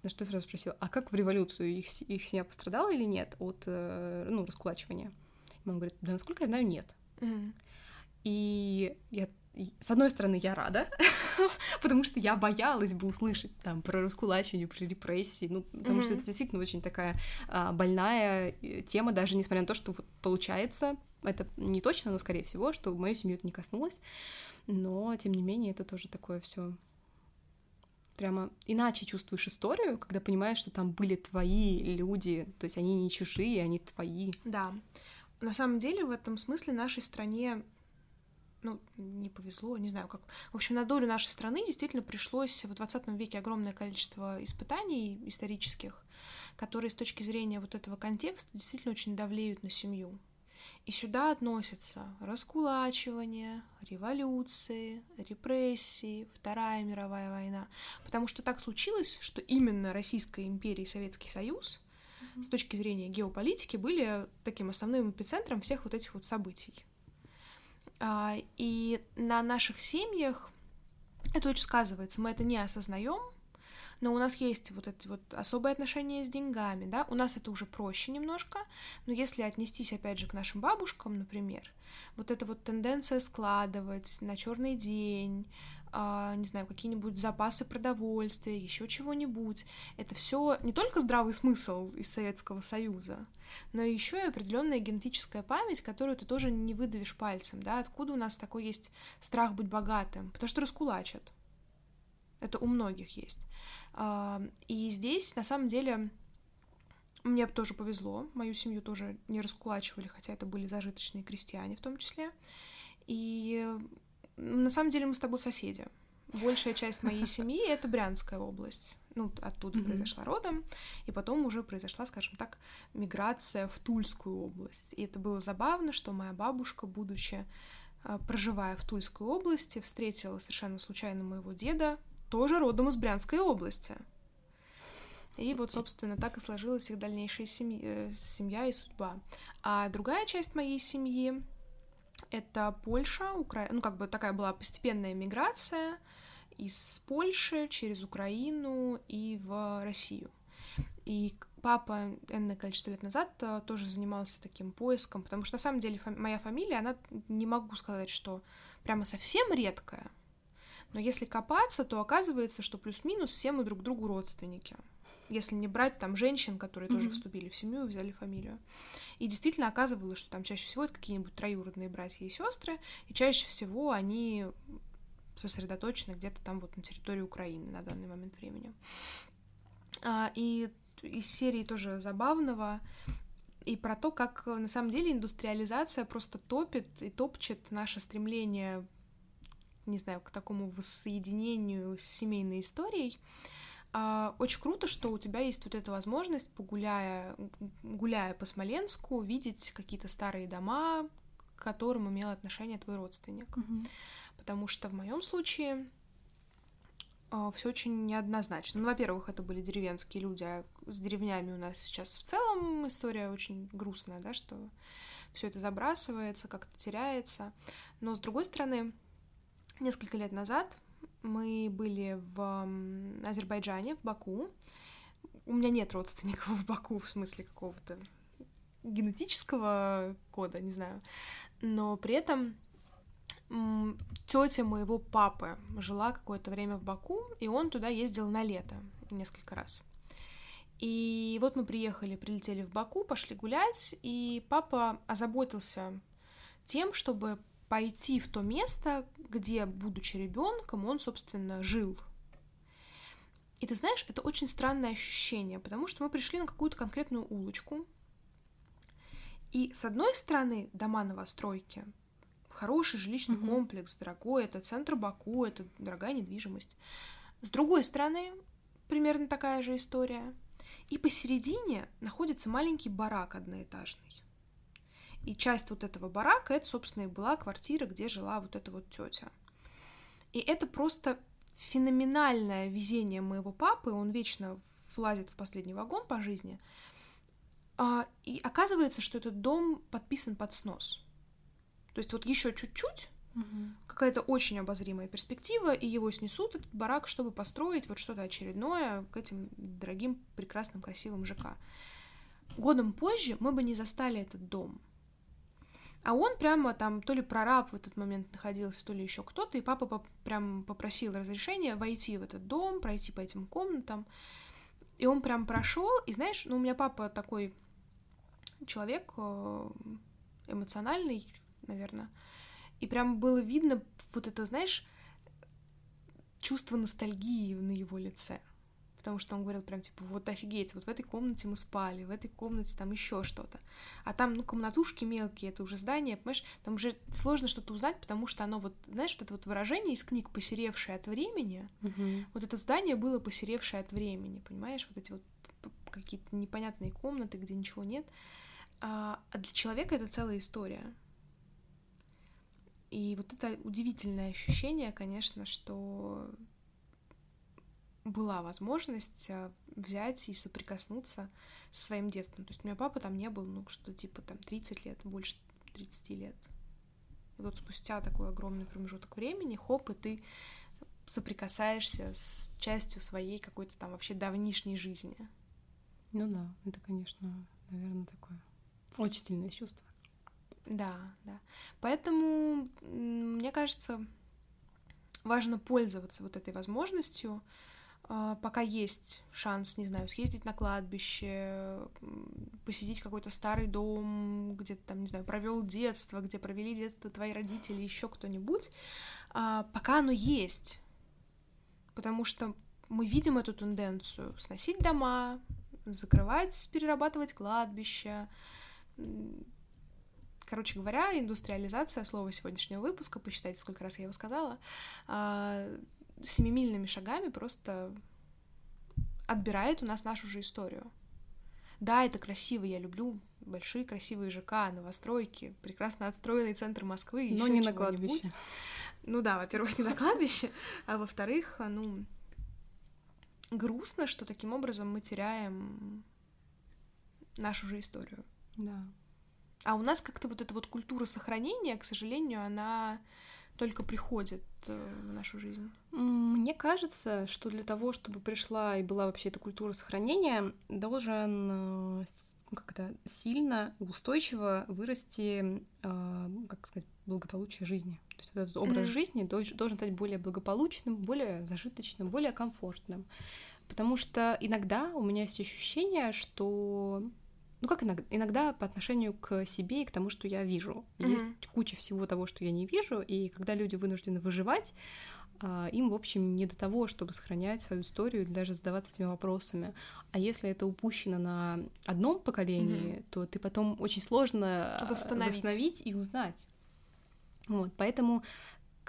На что я сразу спросила, а как в революцию их, их семья пострадала или нет от, э, ну, раскулачивания? И мама говорит, да, насколько я знаю, нет. Mm-hmm. И я с одной стороны, я рада, потому что я боялась бы услышать там про раскулачивание, про репрессии, ну, потому mm-hmm. что это действительно очень такая а, больная э, тема, даже несмотря на то, что вот получается, это не точно, но скорее всего, что мою семью это не коснулось, но тем не менее это тоже такое все прямо иначе чувствуешь историю, когда понимаешь, что там были твои люди, то есть они не чужие, они твои. Да. На самом деле в этом смысле нашей стране ну, не повезло, не знаю как. В общем, на долю нашей страны действительно пришлось в 20 веке огромное количество испытаний исторических, которые с точки зрения вот этого контекста действительно очень давлеют на семью. И сюда относятся раскулачивание, революции, репрессии, Вторая мировая война. Потому что так случилось, что именно Российская империя и Советский Союз mm-hmm. с точки зрения геополитики были таким основным эпицентром всех вот этих вот событий. А, и на наших семьях это очень сказывается. Мы это не осознаем, но у нас есть вот эти вот особые отношения с деньгами, да, у нас это уже проще немножко, но если отнестись опять же к нашим бабушкам, например, вот эта вот тенденция складывать на черный день, а, не знаю, какие-нибудь запасы продовольствия, еще чего-нибудь. Это все не только здравый смысл из Советского Союза, но еще и определенная генетическая память, которую ты тоже не выдавишь пальцем, да, откуда у нас такой есть страх быть богатым, потому что раскулачат. Это у многих есть. А, и здесь, на самом деле, Мне тоже повезло, мою семью тоже не раскулачивали, хотя это были зажиточные крестьяне в том числе. И на самом деле мы с тобой соседи. Большая часть моей семьи — это Брянская область. Ну, оттуда mm-hmm. произошла родом, и потом уже произошла, скажем так, миграция в Тульскую область. И это было забавно, что моя бабушка, будучи а, проживая в Тульской области, встретила совершенно случайно моего деда, тоже родом из Брянской области. И вот, собственно, так и сложилась их дальнейшая семья, э, семья и судьба. А другая часть моей семьи — это Польша, Украина, ну, как бы такая была постепенная миграция из Польши через Украину и в Россию. И папа энное количество лет назад э, тоже занимался таким поиском, потому что на самом деле фами- моя фамилия, она не могу сказать, что прямо совсем редкая, но если копаться, то оказывается, что плюс-минус все мы друг другу родственники если не брать там женщин, которые mm-hmm. тоже вступили в семью и взяли фамилию. И действительно оказывалось, что там чаще всего это какие-нибудь троюродные братья и сестры, и чаще всего они сосредоточены где-то там вот на территории Украины на данный момент времени. А, и из серии тоже забавного и про то, как на самом деле индустриализация просто топит и топчет наше стремление, не знаю, к такому воссоединению с семейной историей. А, очень круто, что у тебя есть вот эта возможность, погуляя, гуляя по Смоленску, видеть какие-то старые дома, к которым имел отношение твой родственник. Mm-hmm. Потому что в моем случае а, все очень неоднозначно. Ну, во-первых, это были деревенские люди, а с деревнями у нас сейчас в целом история очень грустная, да, что все это забрасывается, как-то теряется. Но с другой стороны, несколько лет назад мы были в Азербайджане, в Баку. У меня нет родственников в Баку, в смысле какого-то генетического кода, не знаю. Но при этом тетя моего папы жила какое-то время в Баку, и он туда ездил на лето несколько раз. И вот мы приехали, прилетели в Баку, пошли гулять, и папа озаботился тем, чтобы пойти в то место, где, будучи ребенком, он, собственно, жил. И ты знаешь, это очень странное ощущение, потому что мы пришли на какую-то конкретную улочку, и с одной стороны дома новостройки, хороший жилищный mm-hmm. комплекс, дорогой, это центр Баку, это дорогая недвижимость. С другой стороны, примерно такая же история. И посередине находится маленький барак одноэтажный. И часть вот этого барака, это, собственно, и была квартира, где жила вот эта вот тетя. И это просто феноменальное везение моего папы, он вечно влазит в последний вагон по жизни. А, и оказывается, что этот дом подписан под снос. То есть вот еще чуть-чуть, угу. какая-то очень обозримая перспектива, и его снесут, этот барак, чтобы построить вот что-то очередное к этим дорогим, прекрасным, красивым ЖК. Годом позже мы бы не застали этот дом. А он прямо там то ли прораб в этот момент находился, то ли еще кто-то, и папа поп прям попросил разрешения войти в этот дом, пройти по этим комнатам. И он прям прошел, и знаешь, ну у меня папа такой человек э, эмоциональный, наверное, и прям было видно вот это, знаешь, чувство ностальгии на его лице потому что он говорил прям типа, вот офигеть, вот в этой комнате мы спали, в этой комнате там еще что-то. А там, ну, комнатушки мелкие, это уже здание, понимаешь, там уже сложно что-то узнать, потому что оно вот, знаешь, вот это вот выражение из книг «посеревшее от времени», угу. вот это здание было посеревшее от времени, понимаешь, вот эти вот какие-то непонятные комнаты, где ничего нет. А, а для человека это целая история. И вот это удивительное ощущение, конечно, что была возможность э, взять и соприкоснуться с своим детством. То есть у меня папа там не был, ну, что типа там 30 лет, больше 30 лет. И вот спустя такой огромный промежуток времени, хоп, и ты соприкасаешься с частью своей какой-то там вообще давнишней жизни. Ну да, это, конечно, наверное, такое очень сильное чувство. Да, да. Поэтому, мне кажется, важно пользоваться вот этой возможностью, а, пока есть шанс, не знаю, съездить на кладбище, посетить какой-то старый дом, где ты там, не знаю, провел детство, где провели детство твои родители, еще кто-нибудь, а, пока оно есть. Потому что мы видим эту тенденцию сносить дома, закрывать, перерабатывать кладбища. Короче говоря, индустриализация, слово сегодняшнего выпуска, посчитайте, сколько раз я его сказала, а, семимильными шагами просто отбирает у нас нашу же историю. Да, это красиво, я люблю большие красивые ЖК, новостройки, прекрасно отстроенный центр Москвы. Но не на кладбище. Ну да, во-первых, не на кладбище, а во-вторых, ну, грустно, что таким образом мы теряем нашу же историю. Да. А у нас как-то вот эта вот культура сохранения, к сожалению, она только приходит э, в нашу жизнь? Мне кажется, что для того, чтобы пришла и была вообще эта культура сохранения, должен э, ну, как то сильно и устойчиво вырасти, э, как сказать, благополучие жизни. То есть этот образ mm-hmm. жизни должен, должен стать более благополучным, более зажиточным, более комфортным. Потому что иногда у меня есть ощущение, что ну как иногда, иногда по отношению к себе и к тому, что я вижу. Mm-hmm. Есть куча всего того, что я не вижу, и когда люди вынуждены выживать, а, им, в общем, не до того, чтобы сохранять свою историю или даже задаваться этими вопросами. А если это упущено на одном поколении, mm-hmm. то ты потом очень сложно восстановить, восстановить и узнать. Вот, поэтому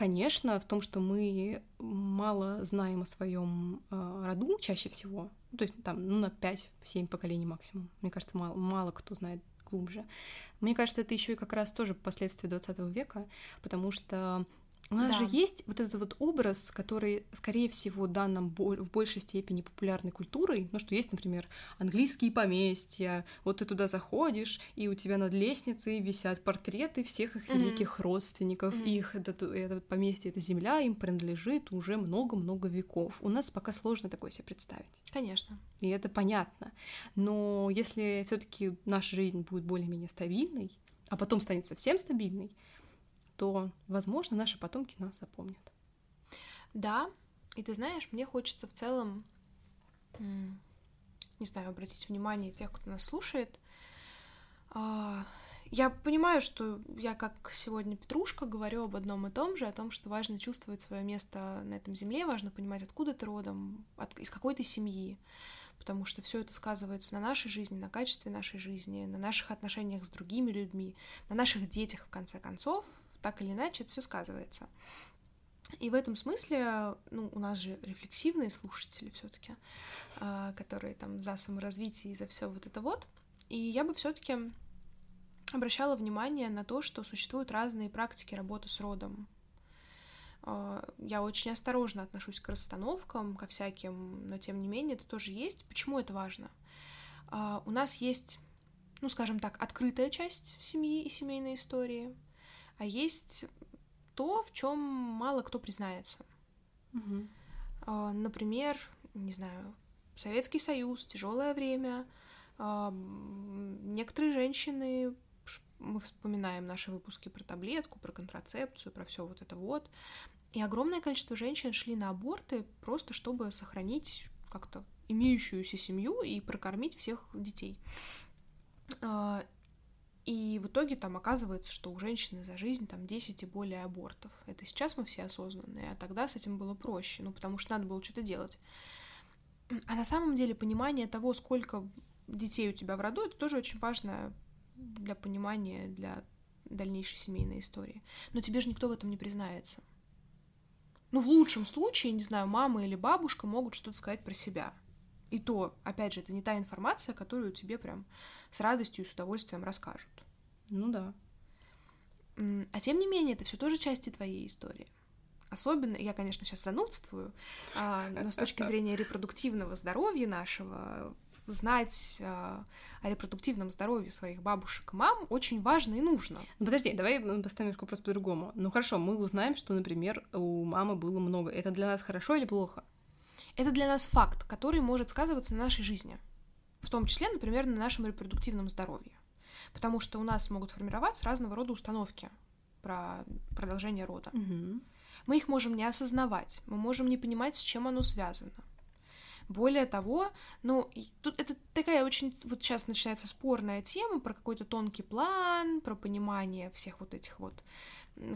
Конечно, в том, что мы мало знаем о своем э, роду чаще всего, ну, то есть там, ну, на 5-7 поколений максимум. Мне кажется, мало, мало кто знает глубже. Мне кажется, это еще и как раз тоже последствия 20 века, потому что у нас да. же есть вот этот вот образ, который, скорее всего, дан нам в большей степени популярной культурой. Ну, что есть, например, английские поместья. Вот ты туда заходишь, и у тебя над лестницей висят портреты всех их mm-hmm. великих родственников. Mm-hmm. Их это, это поместье, эта земля им принадлежит уже много-много веков. У нас пока сложно такое себе представить. Конечно. И это понятно. Но если все-таки наша жизнь будет более-менее стабильной, а потом станет совсем стабильной, то, возможно, наши потомки нас запомнят. Да, и ты знаешь, мне хочется в целом, не знаю, обратить внимание тех, кто нас слушает. А, я понимаю, что я как сегодня Петрушка говорю об одном и том же, о том, что важно чувствовать свое место на этом земле, важно понимать, откуда ты родом, от, из какой ты семьи, потому что все это сказывается на нашей жизни, на качестве нашей жизни, на наших отношениях с другими людьми, на наших детях, в конце концов, так или иначе это все сказывается. И в этом смысле, ну, у нас же рефлексивные слушатели все-таки, а, которые там за саморазвитие и за все вот это вот. И я бы все-таки обращала внимание на то, что существуют разные практики работы с родом. А, я очень осторожно отношусь к расстановкам, ко всяким, но тем не менее это тоже есть. Почему это важно? А, у нас есть, ну, скажем так, открытая часть семьи и семейной истории — а есть то, в чем мало кто признается. Угу. Например, не знаю, Советский Союз, тяжелое время. А, некоторые женщины, мы вспоминаем наши выпуски про таблетку, про контрацепцию, про все вот это вот. И огромное количество женщин шли на аборты просто чтобы сохранить как-то имеющуюся семью и прокормить всех детей. И в итоге там оказывается, что у женщины за жизнь там 10 и более абортов. Это сейчас мы все осознанные, а тогда с этим было проще, ну потому что надо было что-то делать. А на самом деле понимание того, сколько детей у тебя в роду, это тоже очень важно для понимания, для дальнейшей семейной истории. Но тебе же никто в этом не признается. Ну, в лучшем случае, не знаю, мама или бабушка могут что-то сказать про себя. И то, опять же, это не та информация, которую тебе прям с радостью и с удовольствием расскажут. Ну да. А тем не менее, это все тоже части твоей истории. Особенно, я, конечно, сейчас занудствую, а, но с точки зрения репродуктивного здоровья нашего, знать а, о репродуктивном здоровье своих бабушек и мам очень важно и нужно. Ну, подожди, давай поставим вопрос по-другому. Ну хорошо, мы узнаем, что, например, у мамы было много. Это для нас хорошо или плохо? Это для нас факт, который может сказываться на нашей жизни, в том числе, например, на нашем репродуктивном здоровье. Потому что у нас могут формироваться разного рода установки про продолжение рода. Угу. Мы их можем не осознавать, мы можем не понимать, с чем оно связано. Более того, ну, тут это такая очень, вот сейчас начинается спорная тема про какой-то тонкий план, про понимание всех вот этих вот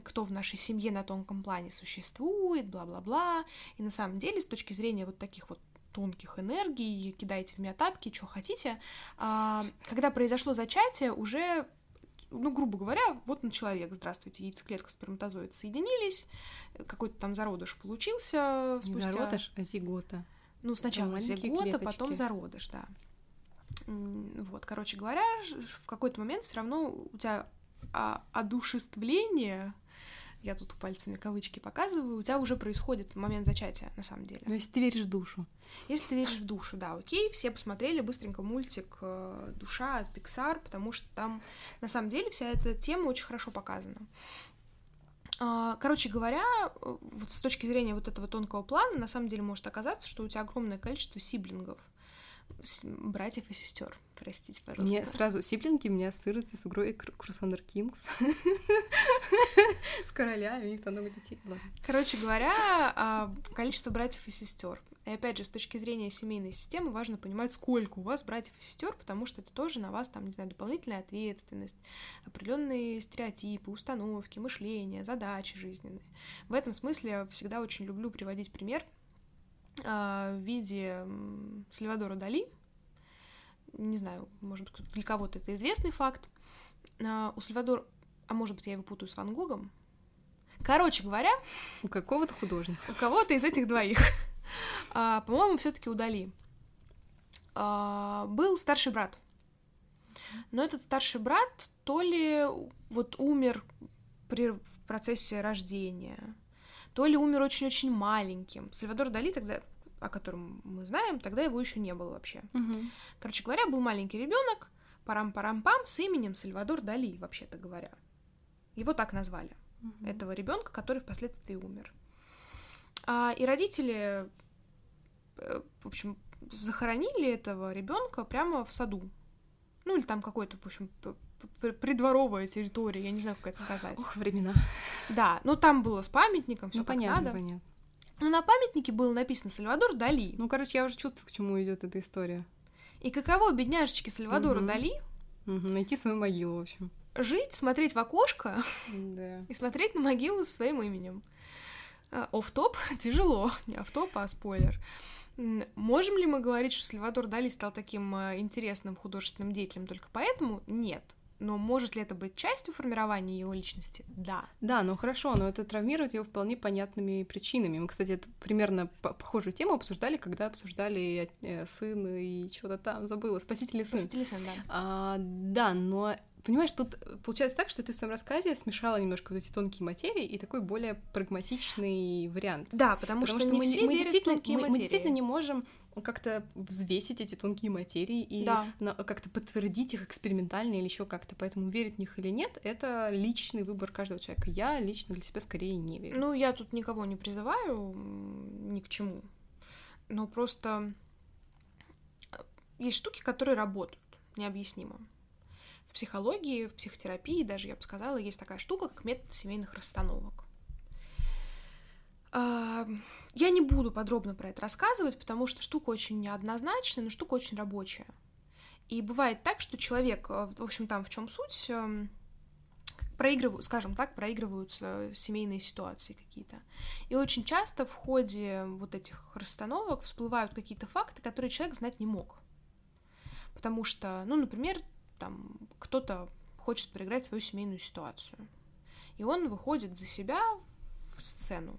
кто в нашей семье на тонком плане существует, бла-бла-бла. И на самом деле, с точки зрения вот таких вот тонких энергий, кидайте в меня тапки, что хотите. А, когда произошло зачатие, уже ну, грубо говоря, вот на человек, здравствуйте, яйцеклетка, сперматозоид соединились, какой-то там зародыш получился спустя... Не зародыш, а зигота. Ну, сначала зигота, клеточки. потом зародыш, да. Вот, короче говоря, в какой-то момент все равно у тебя одушевление я тут пальцами кавычки показываю, у тебя уже происходит момент зачатия, на самом деле. Но если ты веришь в душу. Если ты веришь в душу, да, окей. Все посмотрели быстренько мультик э, «Душа» от Pixar, потому что там, на самом деле, вся эта тема очень хорошо показана. А, короче говоря, вот с точки зрения вот этого тонкого плана, на самом деле может оказаться, что у тебя огромное количество сиблингов, братьев и сестер. Простите, пожалуйста. Мне сразу сиблинги у меня ассоциируются с игрой Крусандер Кингс. С королями, их там много детей. Короче говоря, а, количество братьев и сестер. И опять же, с точки зрения семейной системы важно понимать, сколько у вас братьев и сестер, потому что это тоже на вас, там, не знаю, дополнительная ответственность, определенные стереотипы, установки, мышления, задачи жизненные. В этом смысле я всегда очень люблю приводить пример в виде Сальвадора Дали. Не знаю, может быть, для кого-то это известный факт. А, у Сальвадора, а может быть, я его путаю с Ван Гогом. Короче говоря... У какого-то художника. У кого-то из этих двоих. А, по-моему, все таки у Дали. Был старший брат. Но этот старший брат то ли вот умер при, в процессе рождения, то ли умер очень-очень маленьким. Сальвадор Дали тогда, о котором мы знаем, тогда его еще не было вообще. Угу. Короче говоря, был маленький ребенок, парам-парам-пам, с именем Сальвадор Дали, вообще-то говоря. Его так назвали. Угу. Этого ребенка, который впоследствии умер. А, и родители, э, в общем, захоронили этого ребенка прямо в саду. Ну, или там какой-то, в общем, придворовая территория, я не знаю, как это сказать. Ох, времена. Да, ну там было с памятником, все ну, понятно, надо. понятно. Ну, на памятнике было написано Сальвадор Дали. Ну, короче, я уже чувствую, к чему идет эта история. И каково бедняжечке Сальвадору угу. Дали? Угу, найти свою могилу, в общем. Жить, смотреть в окошко да. и смотреть на могилу со своим именем. Оф-топ тяжело, не оф-топ, а спойлер. Можем ли мы говорить, что Сальвадор Дали стал таким э, интересным художественным деятелем только поэтому? Нет. Но может ли это быть частью формирования его личности? Да. Да, ну хорошо, но это травмирует его вполне понятными причинами. Мы, кстати, эту примерно похожую тему обсуждали, когда обсуждали э, сын и что-то там, забыла, спасительный сын. Спасительный сын, да. А, да, но Понимаешь, тут получается так, что ты в своем рассказе смешала немножко вот эти тонкие материи и такой более прагматичный вариант. Да, потому, потому что, что не мы, все мы, действительно, мы, мы действительно не можем как-то взвесить эти тонкие материи и да. как-то подтвердить их экспериментально или еще как-то. Поэтому верить в них или нет, это личный выбор каждого человека. Я лично для себя скорее не верю. Ну, я тут никого не призываю ни к чему. Но просто есть штуки, которые работают необъяснимо. Психологии, в психотерапии даже, я бы сказала, есть такая штука, как метод семейных расстановок. Я не буду подробно про это рассказывать, потому что штука очень неоднозначная, но штука очень рабочая. И бывает так, что человек, э, в общем, там в чем суть, эм, проигрывают, скажем так, проигрываются семейные ситуации какие-то. И очень часто в ходе вот этих расстановок всплывают какие-то факты, которые человек знать не мог. Потому что, ну, например, там кто-то хочет проиграть свою семейную ситуацию. И он выходит за себя в сцену.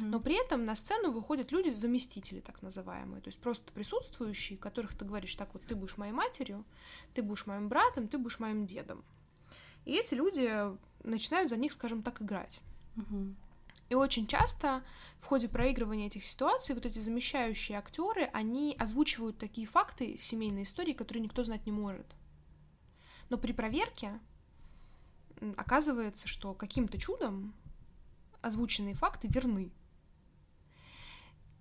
Но при этом на сцену выходят люди, заместители так называемые, то есть просто присутствующие, которых ты говоришь, так вот, ты будешь моей матерью, ты будешь моим братом, ты будешь моим дедом. И эти люди начинают за них, скажем так, играть. Угу. И очень часто в ходе проигрывания этих ситуаций вот эти замещающие актеры, они озвучивают такие факты семейной истории, которые никто знать не может. Но при проверке оказывается, что каким-то чудом озвученные факты верны.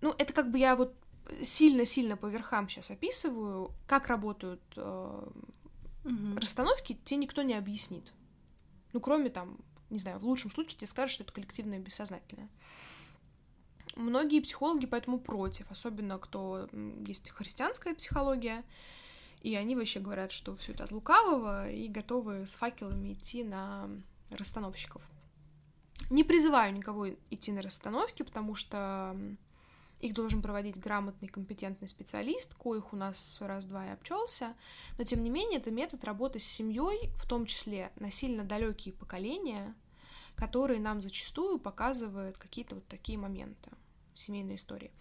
Ну, это как бы я вот сильно-сильно по верхам сейчас описываю, как работают э, угу. расстановки, тебе никто не объяснит. Ну, кроме там, не знаю, в лучшем случае тебе скажут, что это коллективное бессознательное. Многие психологи поэтому против, особенно кто есть христианская психология, и они вообще говорят, что все это от лукавого и готовы с факелами идти на расстановщиков. Не призываю никого идти на расстановки, потому что их должен проводить грамотный, компетентный специалист, коих у нас раз-два и обчелся, но тем не менее это метод работы с семьей, в том числе на сильно далекие поколения, которые нам зачастую показывают какие-то вот такие моменты семейной истории.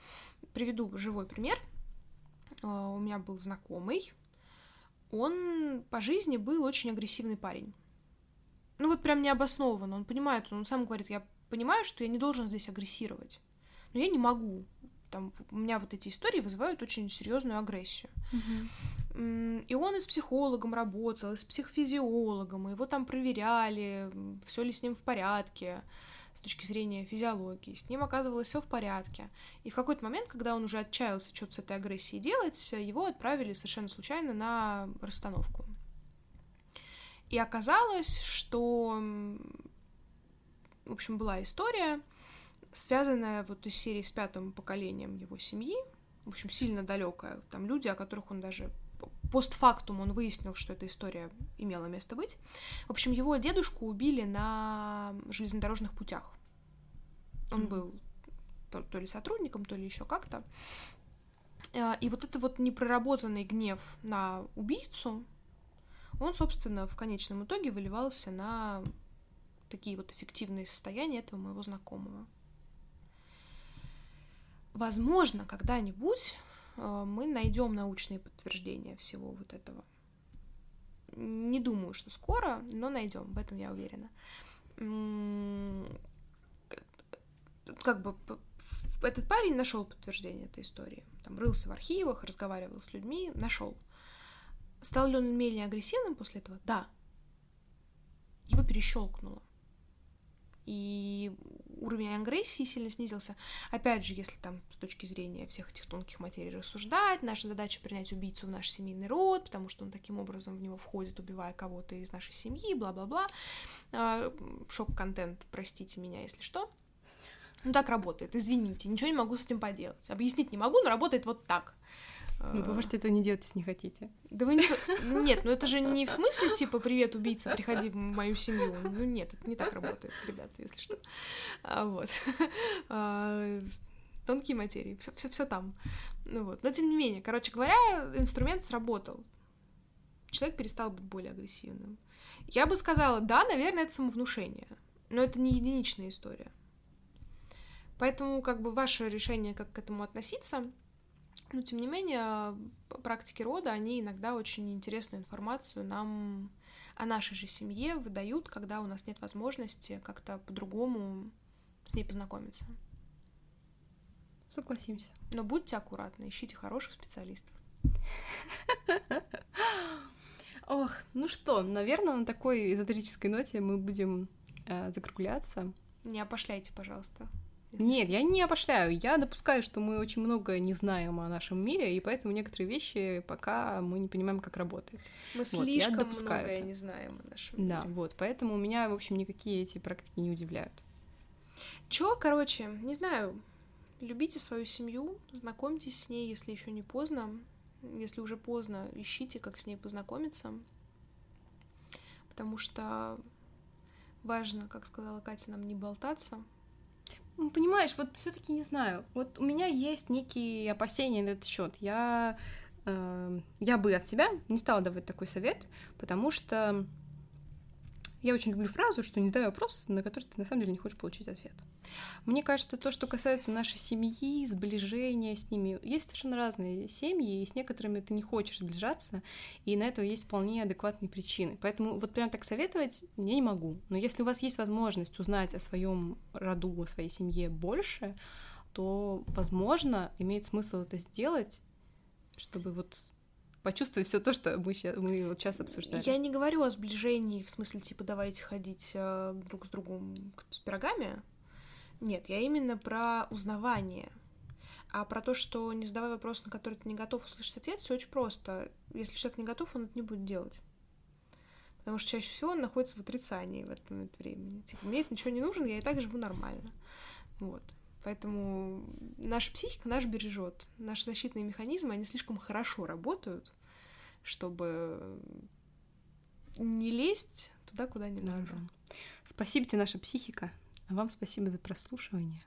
Приведу живой пример. А, у меня был знакомый, он по жизни был очень агрессивный парень. Ну вот прям необоснованно. Он понимает, он сам говорит, я понимаю, что я не должен здесь агрессировать, но я не могу. Там, у меня вот эти истории вызывают очень серьезную агрессию. И он и с психологом работал, и с психофизиологом, и его там проверяли, все ли с ним в порядке с точки зрения физиологии. С ним оказывалось все в порядке. И в какой-то момент, когда он уже отчаялся что-то с этой агрессией делать, его отправили совершенно случайно на расстановку. И оказалось, что, в общем, была история, связанная вот из серии с пятым поколением его семьи, в общем, сильно далекая. Там люди, о которых он даже постфактум он выяснил, что эта история имела место быть. В общем, его дедушку убили на железнодорожных путях. Он был то, то ли сотрудником, то ли еще как-то. А, И вот это вот непроработанный гнев на убийцу, он, собственно, в конечном итоге выливался на такие вот эффективные состояния этого моего знакомого. Возможно, когда-нибудь э, мы найдем научные подтверждения всего вот этого. Не думаю, что скоро, но найдем, в этом я уверена. Как бы этот парень нашел подтверждение этой истории. Там рылся в архивах, разговаривал с людьми, нашел. Стал ли он менее агрессивным после этого? Да. Его перещелкнуло. И уровень агрессии сильно снизился. Опять же, если там с точки зрения всех этих тонких материй рассуждать, наша задача принять убийцу в наш семейный род, потому что он таким образом в него входит, убивая кого-то из нашей семьи, бла-бла-бла. А, Шок-контент, простите меня, если что. Ну так работает, извините, ничего не могу с этим поделать. Объяснить не могу, но работает вот так. Ну, вы А, можете этого не делать, если не хотите. да вы не... Нет, ну это же не в смысле, типа, привет, убийца, приходи в мою семью. Ну нет, это не так работает, ребят, если что. А, вот. А, Тонкие материи, все, все, все там. Ну вот. Но тем не менее, короче говоря, инструмент сработал. Человек перестал быть более агрессивным. Я бы сказала, да, наверное, это самовнушение. Но это не единичная история. Поэтому, как бы, ваше решение, как к этому относиться, но, тем не менее, практики рода, они иногда очень интересную информацию нам о нашей же семье выдают, когда у нас нет возможности как-то по-другому с ней познакомиться. Согласимся. Но будьте аккуратны, ищите хороших специалистов. Ох, ну что, наверное, на такой эзотерической ноте мы будем э, закругляться. Не опошляйте, пожалуйста. Нет, я не опошляю. Я допускаю, что мы очень много не знаем о нашем мире, и поэтому некоторые вещи пока мы не понимаем, как работает. Мы Вот, я слишком допускаю многое это. не знаем о нашем Да, мире. вот, поэтому у меня, в общем, никакие эти практики не удивляют. Чё, короче, не знаю. Любите свою семью, знакомьтесь с ней, если еще не поздно. Если уже поздно, ищите, как с ней познакомиться. Потому что важно, как сказала Катя, нам не болтаться. Ну, понимаешь, вот все-таки не знаю. Вот у меня есть некие опасения на этот счет. Я, э, я бы от себя не стала давать такой совет, потому что я очень люблю фразу, что не задавай вопрос, на который ты на самом деле не хочешь получить ответ. Мне кажется, то, что касается нашей семьи, сближения с ними, есть совершенно разные семьи, и с некоторыми ты не хочешь сближаться, и на это есть вполне адекватные причины. Поэтому вот прям так советовать я не могу. Но если у вас есть возможность узнать о своем роду, о своей семье больше, то, возможно, имеет смысл это сделать, чтобы вот почувствовать все то, что мы, ща- мы вот сейчас обсуждали. Я не говорю о сближении, в смысле, типа, давайте ходить э, друг с другом с пирогами. Нет, я именно про узнавание. А про то, что не задавай вопрос, на который ты не готов услышать ответ, все очень просто. Если человек не готов, он это не будет делать. Потому что чаще всего он находится в отрицании в этот момент времени. Типа, мне это ничего не нужно, я и так живу нормально. Вот. Поэтому наша психика наш бережет. Наши защитные механизмы, они слишком хорошо работают, чтобы не лезть туда, куда не Да, надо. Спасибо тебе, наша психика. А вам спасибо за прослушивание.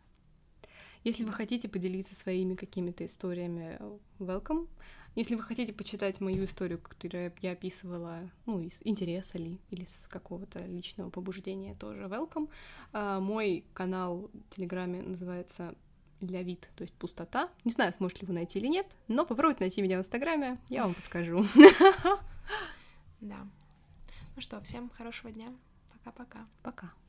Если вы хотите поделиться своими какими-то историями, welcome. Если вы хотите почитать мою историю, которую я описывала, ну, из интереса ли, или с какого-то личного побуждения, тоже welcome. А, мой канал в Телеграме называется Лявит, то есть пустота. Не знаю, сможете ли вы найти или нет, но попробуйте найти меня в Инстаграме, я вам подскажу. Да. Ну что, всем хорошего дня. Пока-пока. Пока. -пока. Пока.